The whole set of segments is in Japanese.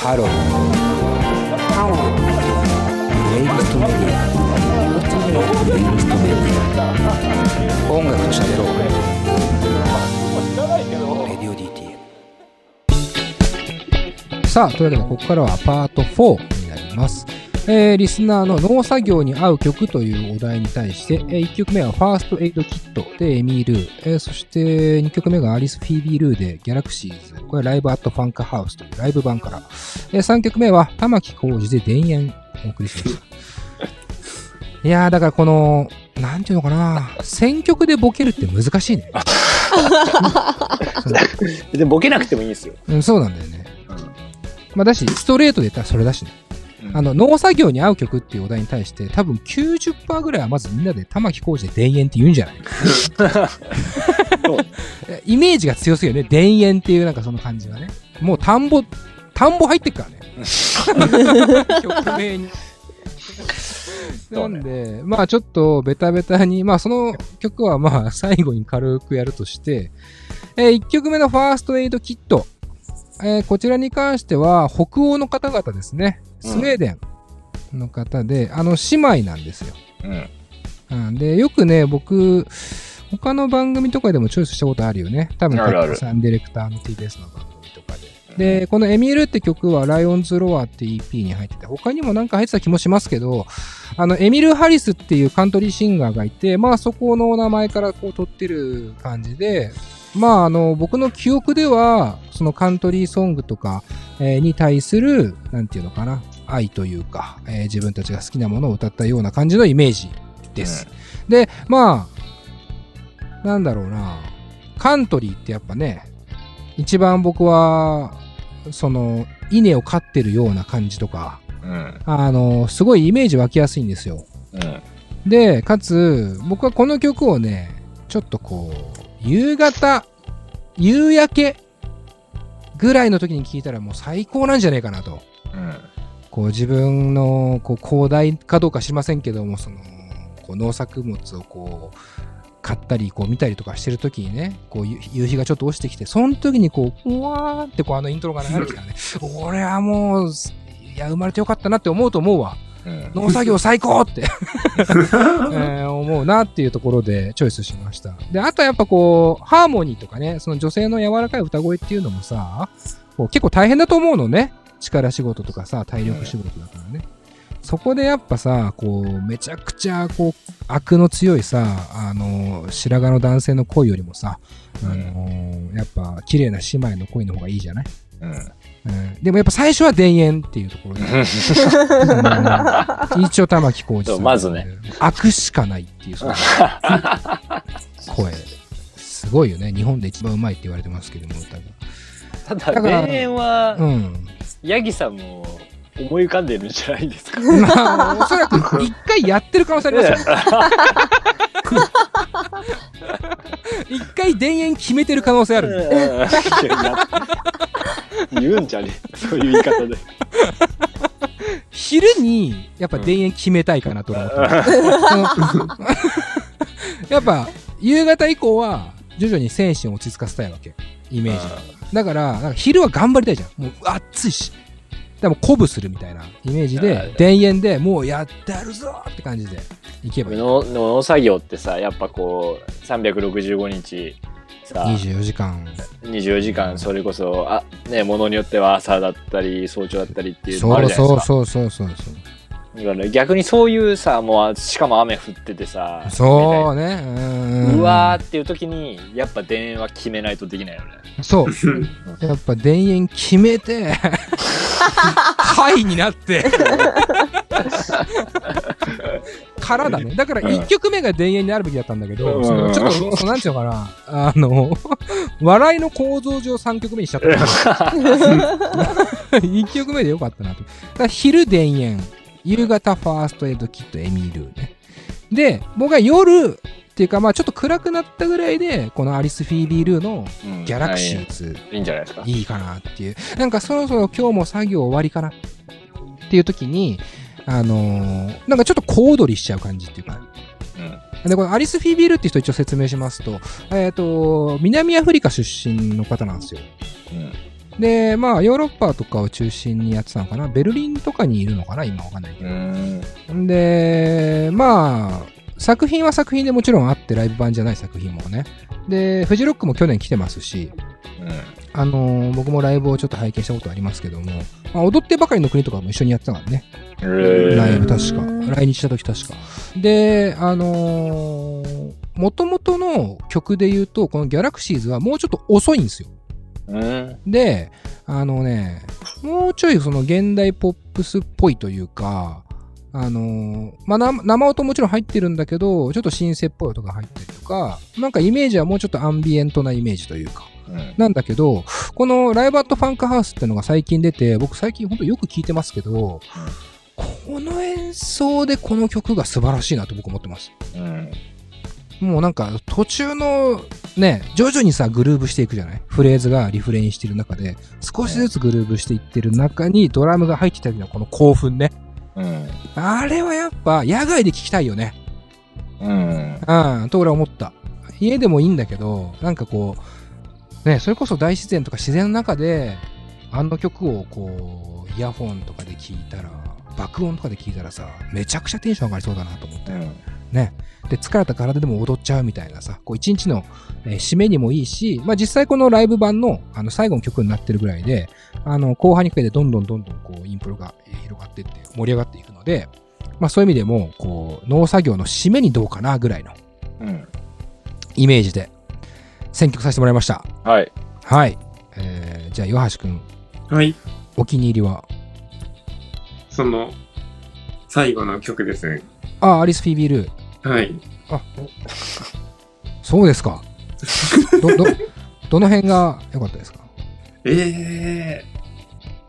ハローハロープレイリストメディアプレイリストメディア音楽と喋ろうレディオ DTM さあというわけでここからはパート4になりますえー、リスナーの農作業に合う曲というお題に対して、えー、1曲目は First Aid Kit で Emmylou、えー、そして2曲目が Alice Phoebe Lou で Galaxies、これ Live at Funkhaus というライブ版から、えー、3曲目は玉置浩二で田園お送りしました。いやー、だからこの、なんていうのかな、選曲でボケるって難しいね。でボケなくてもいいんですよ。うん、そうなんだよね。まあだし、ストレートで言ったらそれだしね。あの、農作業に合う曲っていうお題に対して、多分90%ぐらいはまずみんなで玉置浩二で田園って言うんじゃない？イメージが強すぎるね。田園っていうなんかその感じはね。もう田んぼ、田んぼ入ってっからね。曲名に。なんで、まあちょっとベタベタに、まあその曲はまあ最後に軽くやるとして、えー、1曲目のファーストエイドキット。えー、こちらに関しては北欧の方々ですね。スウェーデンの方で、うん、あの、姉妹なんですよ。うん。で、よくね、僕、他の番組とかでもチョイスしたことあるよね。多分、タッさんディレクターの TBS の番組とかで。で、このエミールって曲はライオンズロアって EP に入ってて、他にもなんか入ってた気もしますけど、あの、エミル・ハリスっていうカントリーシンガーがいて、まあそこの名前からこう取ってる感じで、まああの、僕の記憶では、そのカントリーソングとか、えー、に対する、なんていうのかな、愛というか、えー、自分たちが好きなものを歌ったような感じのイメージです。うん、で、まあ、なんだろうな、カントリーってやっぱね、一番僕は、その、稲を飼ってるような感じとか、うん、あの、すごいイメージ湧きやすいんですよ。うん、で、かつ、僕はこの曲をね、ちょっとこう、夕方、夕焼けぐらいの時に聞いたらもう最高なんじゃないかなと。うん、こう自分のこう広大かどうか知りませんけども、その、こう農作物をこう、買ったり、こう見たりとかしてる時にね、こう夕日がちょっと落ちてきて、その時にこう、うわーってこうあのイントロが流れてきたらね、俺はもう、いや、生まれてよかったなって思うと思うわ。農作業最高って えー、思うなっていうところでチョイスしました。で、あとやっぱこう、ハーモニーとかね、その女性の柔らかい歌声っていうのもさ、こう結構大変だと思うのね。力仕事とかさ、体力仕事だからね。そこでやっぱさ、こう、めちゃくちゃ、こう、悪の強いさ、あの、白髪の男性の声よりもさ、あのやっぱ、綺麗な姉妹の声の方がいいじゃない？うん。うん、でもやっぱ最初は田園っていうところで、うん、一応玉置浩二さん。まずね。悪しかないっていう、そ の声。すごいよね。日本で一番うまいって言われてますけども、歌が。ただ、田園は、うん。ヤギさんも思い浮かんでるんじゃないですか？まあ、おそらく一回やってる可能性ありますよね。一回田園決めてる可能性ある。言うんじゃねそういう言い方で。昼に、やっぱ田園決めたいかなと思って、うん、やっぱ、夕方以降は、徐々に精神を落ち着かせたいわけ。イメージだから、なんか昼は頑張りたいじゃん。もう暑いし。でも鼓舞するみたいなイメージで、田園でもうやってやるぞって感じでいけばいい。農作業ってさ、やっぱこう、365日さ、24時間。24時間、それこそ、あ、ね、ものによっては朝だったり、早朝だったりっていうのもあるじゃないですか。そうそうそうそうそう。逆にそういうさ、もう、しかも雨降っててさ、そうね。うわーっていう時に、やっぱ田園は決めないとできないよね。そう。やっぱ田園決めて、はいになって、からだね。だから1曲目が田園にあるべきだったんだけど、ちょっと、そなんていうのかな、あの、笑いの構造上3曲目にしちゃった。1曲目でよかったなと。だから昼田園、夕方ファーストエイドキットエミールーね。で、僕は夜っていうか、まあちょっと暗くなったぐらいで、このアリス・フィービー・ルーのギャラクシーズ、いいんじゃないですか。いいかなっていう。なんかそろそろ今日も作業終わりかなっていう時に、あのー、なんかちょっと小躍りしちゃう感じっていうか、うん、で、このアリス・フィービールって人一応説明しますと、えっ、ー、と、南アフリカ出身の方なんですよ。うんで、まあ、ヨーロッパとかを中心にやってたのかな。ベルリンとかにいるのかな今わかんないけど。で、まあ、作品は作品でもちろんあって、ライブ版じゃない作品もね。で、フジロックも去年来てますし、うん、あのー、僕もライブをちょっと拝見したことありますけども、まあ、踊ってばかりの国とかも一緒にやってたからね。ライブ確か。来日した時確か。で、あのー、元々の曲で言うと、このギャラクシーズはもうちょっと遅いんですよ。で、あのね、もうちょいその現代ポップスっぽいというか、あのー、まあ、生音もちろん入ってるんだけど、ちょっとシンセっぽい音が入ったりとか、なんかイメージはもうちょっとアンビエントなイメージというか、うん、なんだけど、このライブアットファンクハウスってのが最近出て、僕最近ほんとよく聞いてますけど、うん、この演奏でこの曲が素晴らしいなと僕思ってます。うんもうなんか途中のね、徐々にさ、グルーブしていくじゃない？フレーズがリフレインしてる中で、少しずつグルーブしていってる中にドラムが入ってた時のこの興奮ね。うん。あれはやっぱ野外で聞きたいよね。うん。うん、と俺は思った。家でもいいんだけど、なんかこう、ね、それこそ大自然とか自然の中で、あの曲をこう、イヤホンとかで聞いたら、爆音とかで聞いたらさ、めちゃくちゃテンション上がりそうだなと思って。うん、ね。で、疲れた体でも踊っちゃうみたいなさ、こう一日の、えー、締めにもいいし、まあ実際このライブ版のあの最後の曲になってるぐらいで、あの後半にかけてどんどんどんどんこうインプロが広がっていって盛り上がっていくので、まあそういう意味でも、こう農作業の締めにどうかなぐらいの、うん、イメージで選曲させてもらいました。はい。はい。えー、じゃあ岩橋くん。はい。お気に入りは？その、最後の曲ですね。あ、アリス・フィービール。はい。あ、そうですか。ど、ど、どの辺が良かったですか？ええ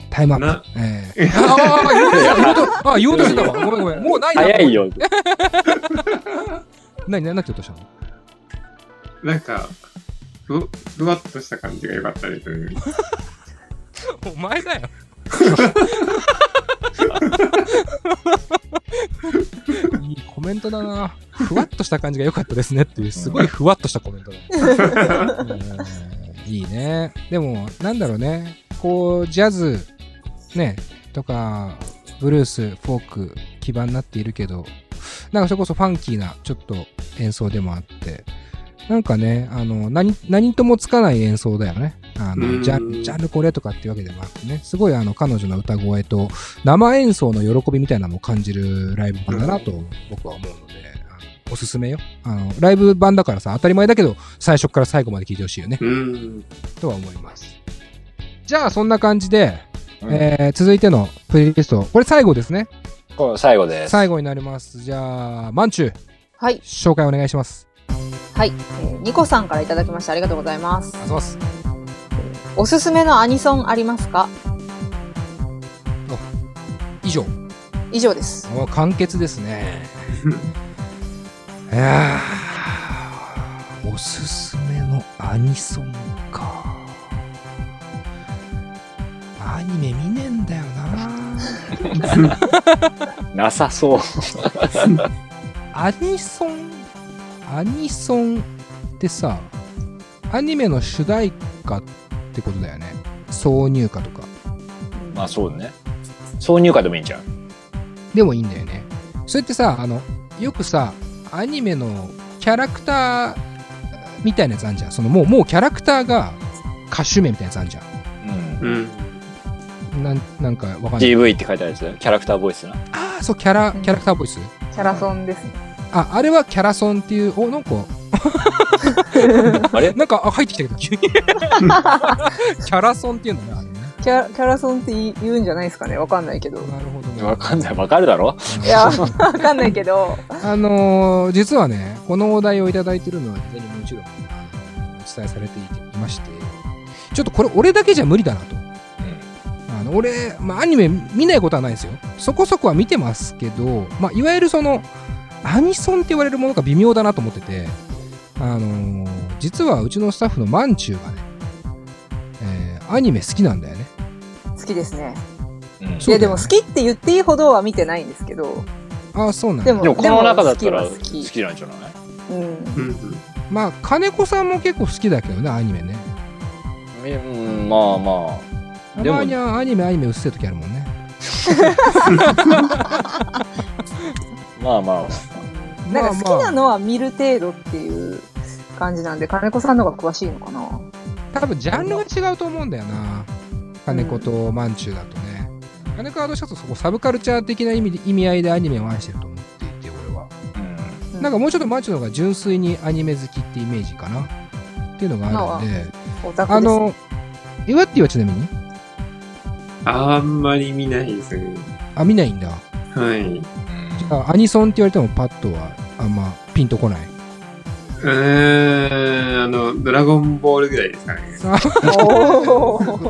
ー、タイムアップ。ええー、ああ、言おうとした。あ、言おうとしたわ。ごめんごめん。もうない早いよ。何、何、何て言おうとしたの？なんか、ふ、ふわっとした感じが良かったです。お前だよ。メントだな。ふわっとした感じが良かったですねっていう、すごいふわっとしたコメントだ。いいね。でも、なんだろうね。こう、ジャズ、ね、とか、ブルース、フォーク、基盤になっているけど、なんかそれこそファンキーな、ちょっと演奏でもあって、なんかね、あの、何、何ともつかない演奏だよね。あの、ジャンジャンルこれとかっていうわけでもなくてね、すごいあの、彼女の歌声と生演奏の喜びみたいなのを感じるライブ版だなと僕は思うので、あのおすすめよ。あの、ライブ版だからさ、当たり前だけど、最初から最後まで聴いてほしいよね。とは思います。じゃあ、そんな感じで、うん、えー、続いてのプレイリスト、これ最後ですね。これ最後です。最後になります。じゃあ、マンチュはい。紹介お願いします。はい、えー、ニコさんからいただきましてありがとうございます。ありがとうございます。おすすめのアニソンありますか？以上。以上です。もう簡潔ですね。いやおすすめのアニソンか。アニメ見ねえんだよな。なさそう。アニソン、アニソンってさ、アニメの主題歌ってってことだよね。挿入歌とか。まあそうね。挿入歌でもいいんじゃん。でもいいんだよね。それってさあのよくさアニメのキャラクターみたいなやつあんじゃん。そのもうもうキャラクターが歌手名みたいなやつあんじゃん。うん。なんなんかわかんない。GV って書いてあるやつ。キャラクターボイスな。ああそうキャラキャラクターボイス。キャラソンですね。ああれはキャラソンっていうおなんかあれ？なんか、あ、入ってきたけど、急に。キャラソンっていうのね、あれね。キャキャラソンって言うんじゃないですかねわかんないけど。なるほどね。わかんない。わかるだろ？いや、わかんないけど。あのー、実はね、このお題をいただいてるのは、事前にもちろん、お伝えされていまして、ちょっとこれ、俺だけじゃ無理だなと。あの俺、まあ、アニメ見ないことはないですよ。そこそこは見てますけど、まあ、いわゆるその、アニソンって言われるものが微妙だなと思ってて、あのー、実はうちのスタッフのマンチューがね、えー、アニメ好きなんだよね。好きですね。うん、いや、でも好きって言っていいほどは見てないんですけど。ああ、そうなんだ。でも、でもこの中だったら好きなんじゃない？うん。まあ、金子さんも結構好きだけどね、アニメね。うん、まあまあ。たまにはアニメアニメうっせえ時あるもんね。まあまあ。なんか好きなのは見る程度っていう感じなんで、金子さんの方が詳しいのかな？多分ジャンルが違うと思うんだよな。金子とマンチューだとね。金子はどうしたとそこサブカルチャー的な意味で意味合いでアニメを愛してると思っていて、俺は。うん、なんかもうちょっとマンチューの方が純粋にアニメ好きってイメージかな？っていうのがあるんで。ああの、岩ってはちなみに？あんまり見ないですね。あ、見ないんだ。はい。じゃあ、アニソンって言われてもパッとはあんまピンとこない？うーん、あの、ドラゴンボールぐらいですかね。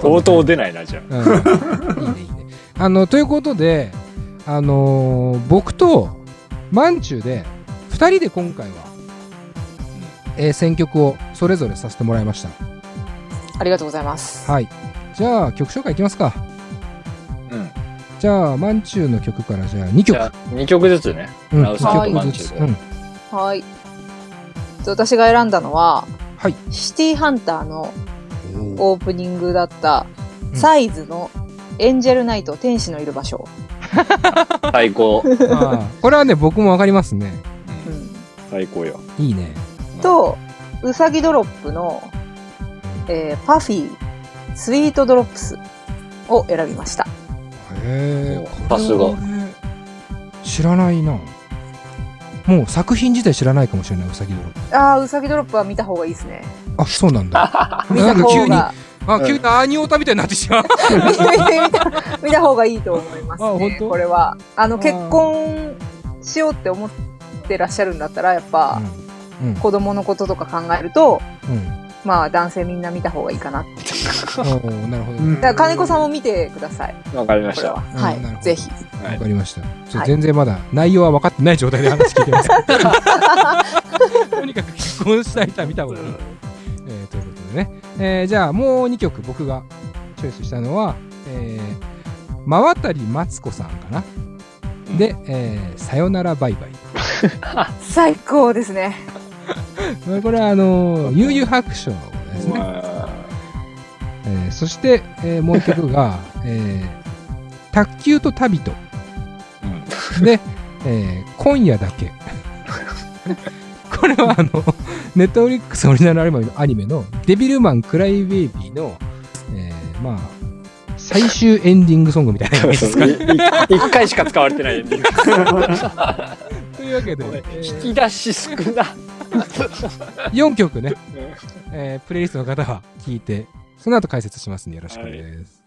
相当出ないな、じゃあ。うん、いいね、いいね。あの、ということで、あのー、僕と、マンチューで、2人で今回は、えー、選曲をそれぞれさせてもらいました。ありがとうございます。はい。じゃあ、曲紹介いきますか。うん。じゃあ、マンチューの曲からじゃあ2曲。2曲ずつね。うん、2曲ずつ。うん、はい。私が選んだのは、はい、シティハンターのオープニングだった、サイズのエンジェルナイト天使のいる場所。最高。これはね、僕もわかりますね。うん。最高よ。いいね。と、うさぎドロップの、えー、パフィー、 Sweet Drops を選びました。へえ。さすが。知らないな。もう作品自体知らないかもしれない、うさぎドロップ。ああ、うさぎドロップは見た方がいいですね。あ、そうなんだ。見た方が。あ、急にアニオタみたいになってしまう。見た方がいいと思いますね。これは。あの、結婚しようって思ってらっしゃるんだったら、やっぱ、うんうん、子供のこととか考えると、うんまあ男性みんな見た方がいいかなって。なるほど。だから金子さんも見てください。わかりました。はい、ぜひ。わかりました。全然まだ内容は分かってない状態で話聞いてます。とにかく結婚したい人見た方がいい。えということでね。えじゃあもう2曲僕がチョイスしたのは、えー、真渡マツコさんかな。で、えー、さよならバイバイ。最高ですね。これはあの悠々白書ですね。えー、そして、えー、もう一曲が、えー、卓球と旅と。うん、で、えー、今夜だけ。これはあの、ネットフリックスオリジナルアニメのデビルマンクライベイビーの、えー、まあ、最終エンディングソングみたいな感じですか、ね、一回しか使われてないエンディング。というわけで、えー、引き出し少な。4曲ね、えー、プレイリストの方は聞いて、その後解説しますんでよろしくです。はい